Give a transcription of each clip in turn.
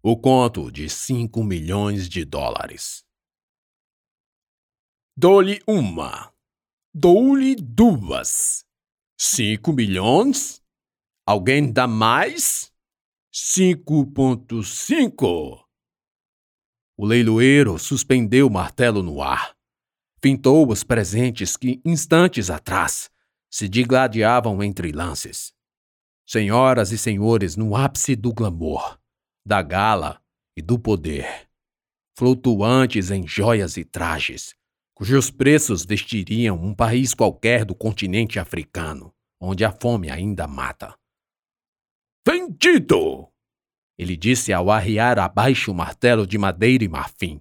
O conto de cinco milhões de dólares. Dou-lhe uma. Dou-lhe duas. Cinco milhões? Alguém dá mais? Cinco ponto cinco. O leiloeiro suspendeu o martelo no ar. Fintou os presentes que, instantes atrás, se digladiavam entre lances. Senhoras e senhores no ápice do glamour, da gala e do poder, flutuantes em joias e trajes, cujos preços vestiriam um país qualquer do continente africano, onde a fome ainda mata. Vendido! Ele disse ao arriar abaixo o martelo de madeira e marfim.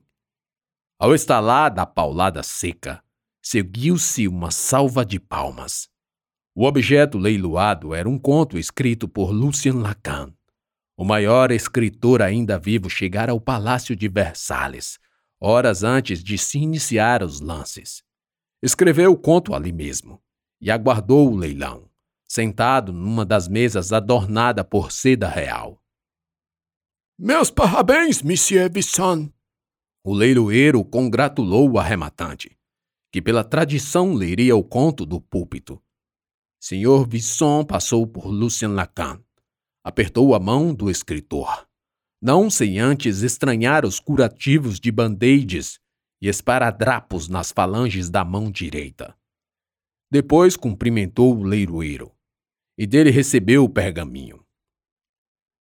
Ao estalar da paulada seca, seguiu-se uma salva de palmas. O objeto leiloado era um conto escrito por Lucien Lacan, o maior escritor ainda vivo chegar ao Palácio de Versalhes, horas antes de se iniciar os lances. Escreveu o conto ali mesmo e aguardou o leilão, sentado numa das mesas adornada por seda real. Meus parabéns, Monsieur Bisson! O leiloeiro congratulou o arrematante, que pela tradição leria o conto do púlpito. Senhor Visson passou por Lucien Lacan. Apertou a mão do escritor, não sem antes estranhar os curativos de band-aids e esparadrapos nas falanges da mão direita. Depois cumprimentou o leiloeiro, e dele recebeu o pergaminho.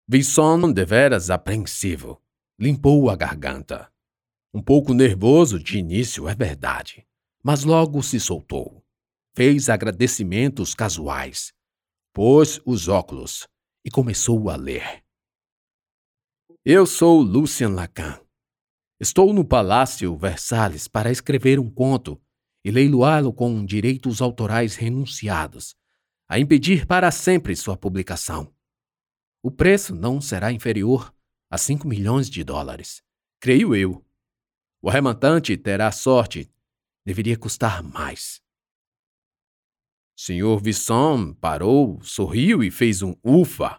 Visson, deveras apreensivo, limpou a garganta. Um pouco nervoso de início, é verdade, mas logo se soltou. Fez agradecimentos casuais, pôs os óculos e começou a ler. Eu sou Lucien Lacan. Estou no Palácio Versalhes para escrever um conto e leiloá-lo com direitos autorais renunciados, a impedir para sempre sua publicação. O preço não será inferior a 5 milhões de dólares. Creio eu. O arrematante terá sorte. Deveria custar mais. Senhor Visson parou, sorriu e fez um ufa,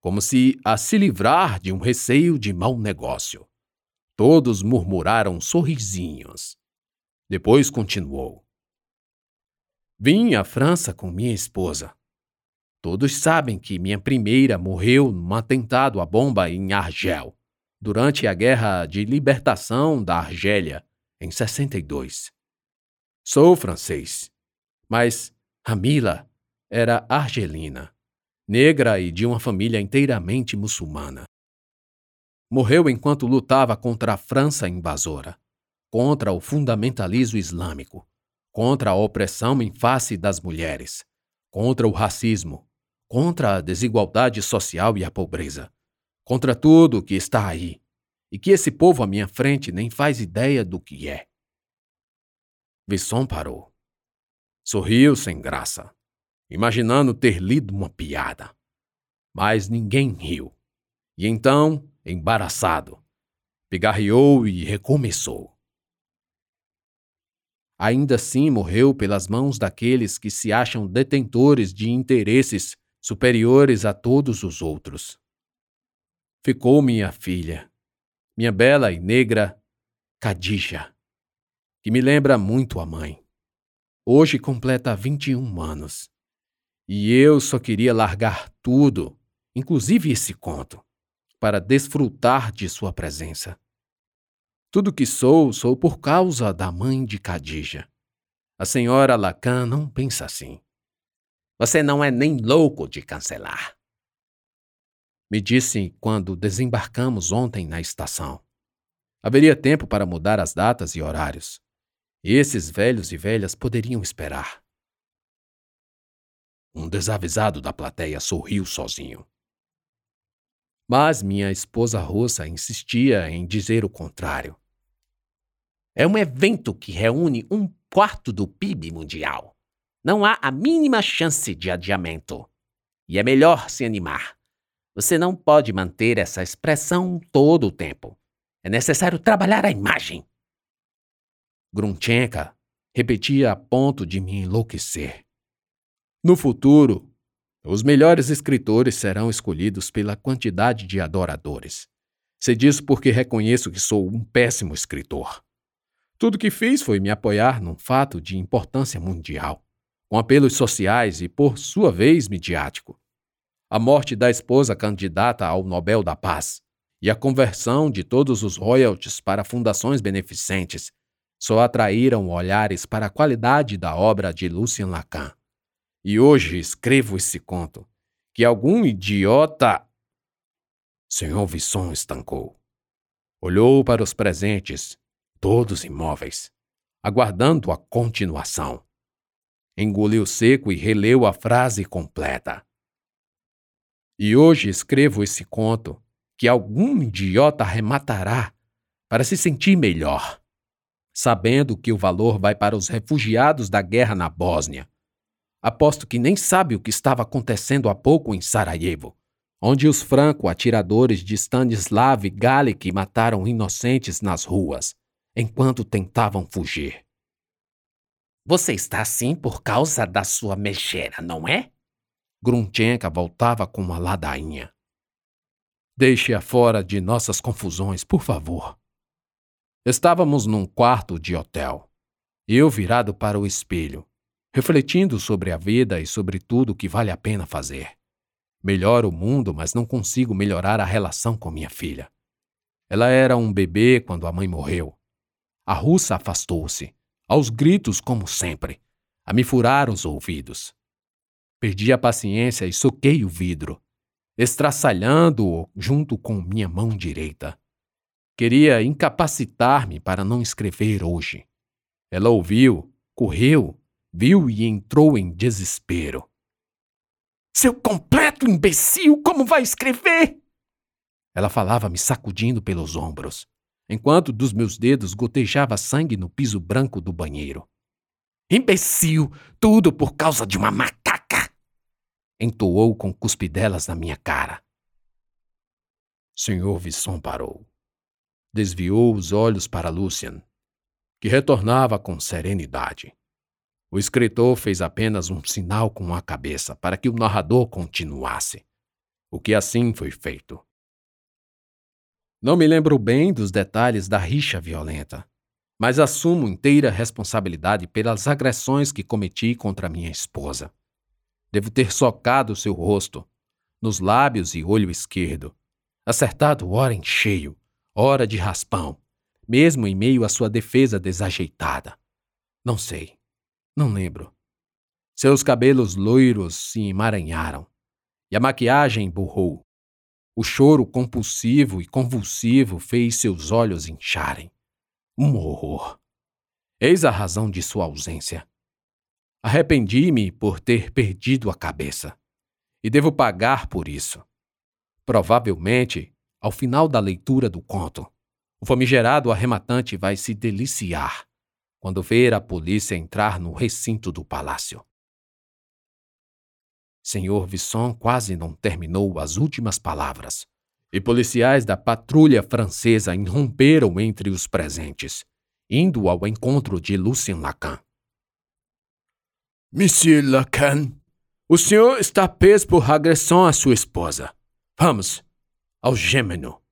como se a se livrar de um receio de mau negócio. Todos murmuraram sorrisinhos. Depois continuou. Vim à França com minha esposa. Todos sabem que minha primeira morreu num atentado à bomba em Argel, durante a Guerra de Libertação da Argélia, em 62. Sou francês, mas Ramila era argelina, negra e de uma família inteiramente muçulmana. Morreu enquanto lutava contra a França invasora, contra o fundamentalismo islâmico, contra a opressão em face das mulheres, contra o racismo, contra a desigualdade social e a pobreza, contra tudo que está aí, e que esse povo à minha frente nem faz ideia do que é. Visson parou. Sorriu sem graça, imaginando ter lido uma piada. Mas ninguém riu. E então, embaraçado, pigarreou e recomeçou. Ainda assim morreu pelas mãos daqueles que se acham detentores de interesses superiores a todos os outros. Ficou minha filha, minha bela e negra Kadija, que me lembra muito a mãe. Hoje completa 21 anos. E eu só queria largar tudo, inclusive esse conto, para desfrutar de sua presença. Tudo que sou, sou por causa da mãe de Kadija. A senhora Lacan não pensa assim. Você não é nem louco de cancelar. Me disse quando desembarcamos ontem na estação. Haveria tempo para mudar as datas e horários. Esses velhos e velhas poderiam esperar. Um desavisado da plateia sorriu sozinho. Mas minha esposa russa insistia em dizer o contrário. É um evento que reúne um quarto do PIB mundial. Não há a mínima chance de adiamento. E é melhor se animar. Você não pode manter essa expressão todo o tempo. É necessário trabalhar a imagem. Grunchenka repetia a ponto de me enlouquecer. No futuro, os melhores escritores serão escolhidos pela quantidade de adoradores. Sei disso porque reconheço que sou um péssimo escritor. Tudo que fiz foi me apoiar num fato de importância mundial, com apelos sociais e, por sua vez, midiático. A morte da esposa candidata ao Nobel da Paz e a conversão de todos os royalties para fundações beneficentes só atraíram olhares para a qualidade da obra de Lucien Lacan. E hoje escrevo esse conto que algum idiota. Senhor Visson estancou. Olhou para os presentes, todos imóveis, aguardando a continuação. Engoliu seco e releu a frase completa. E hoje escrevo esse conto que algum idiota arrematará para se sentir melhor, sabendo que o valor vai para os refugiados da guerra na Bósnia. Aposto que nem sabe o que estava acontecendo há pouco em Sarajevo, onde os franco-atiradores de Stanislav Galik mataram inocentes nas ruas, enquanto tentavam fugir. Você está assim por causa da sua mexera, não é? Grunchenka voltava com uma ladainha. Deixe-a fora de nossas confusões, por favor. Estávamos num quarto de hotel. Eu virado para o espelho, refletindo sobre a vida e sobre tudo que vale a pena fazer. Melhoro o mundo, mas não consigo melhorar a relação com minha filha. Ela era um bebê quando a mãe morreu. A russa afastou-se, aos gritos como sempre, a me furar os ouvidos. Perdi a paciência e soquei o vidro, estraçalhando-o junto com minha mão direita. Queria incapacitar-me para não escrever hoje. Ela ouviu, correu, viu e entrou em desespero. Seu completo imbecil, como vai escrever? Ela falava me sacudindo pelos ombros, enquanto dos meus dedos gotejava sangue no piso branco do banheiro. Imbecil, tudo por causa de uma macaca entoou com cuspidelas na minha cara. Senhor Visson parou. Desviou os olhos para Lucian, que retornava com serenidade. O escritor fez apenas um sinal com a cabeça para que o narrador continuasse, o que assim foi feito. Não me lembro bem dos detalhes da rixa violenta, mas assumo inteira responsabilidade pelas agressões que cometi contra minha esposa. Devo ter socado seu rosto, nos lábios e olho esquerdo, acertado ora em cheio, ora de raspão, mesmo em meio à sua defesa desajeitada. Não sei, não lembro. Seus cabelos loiros se emaranharam, e a maquiagem borrou. O choro compulsivo e convulsivo fez seus olhos incharem. Um horror. Eis a razão de sua ausência. Arrependi-me por ter perdido a cabeça. E devo pagar por isso. Provavelmente, ao final da leitura do conto, o famigerado arrematante vai se deliciar quando ver a polícia entrar no recinto do palácio. Senhor Visson quase não terminou as últimas palavras, e policiais da patrulha francesa irromperam entre os presentes, indo ao encontro de Lucien Lacan. Monsieur Lacan, o senhor está preso por agressão à sua esposa. Vamos, ao gêmeno.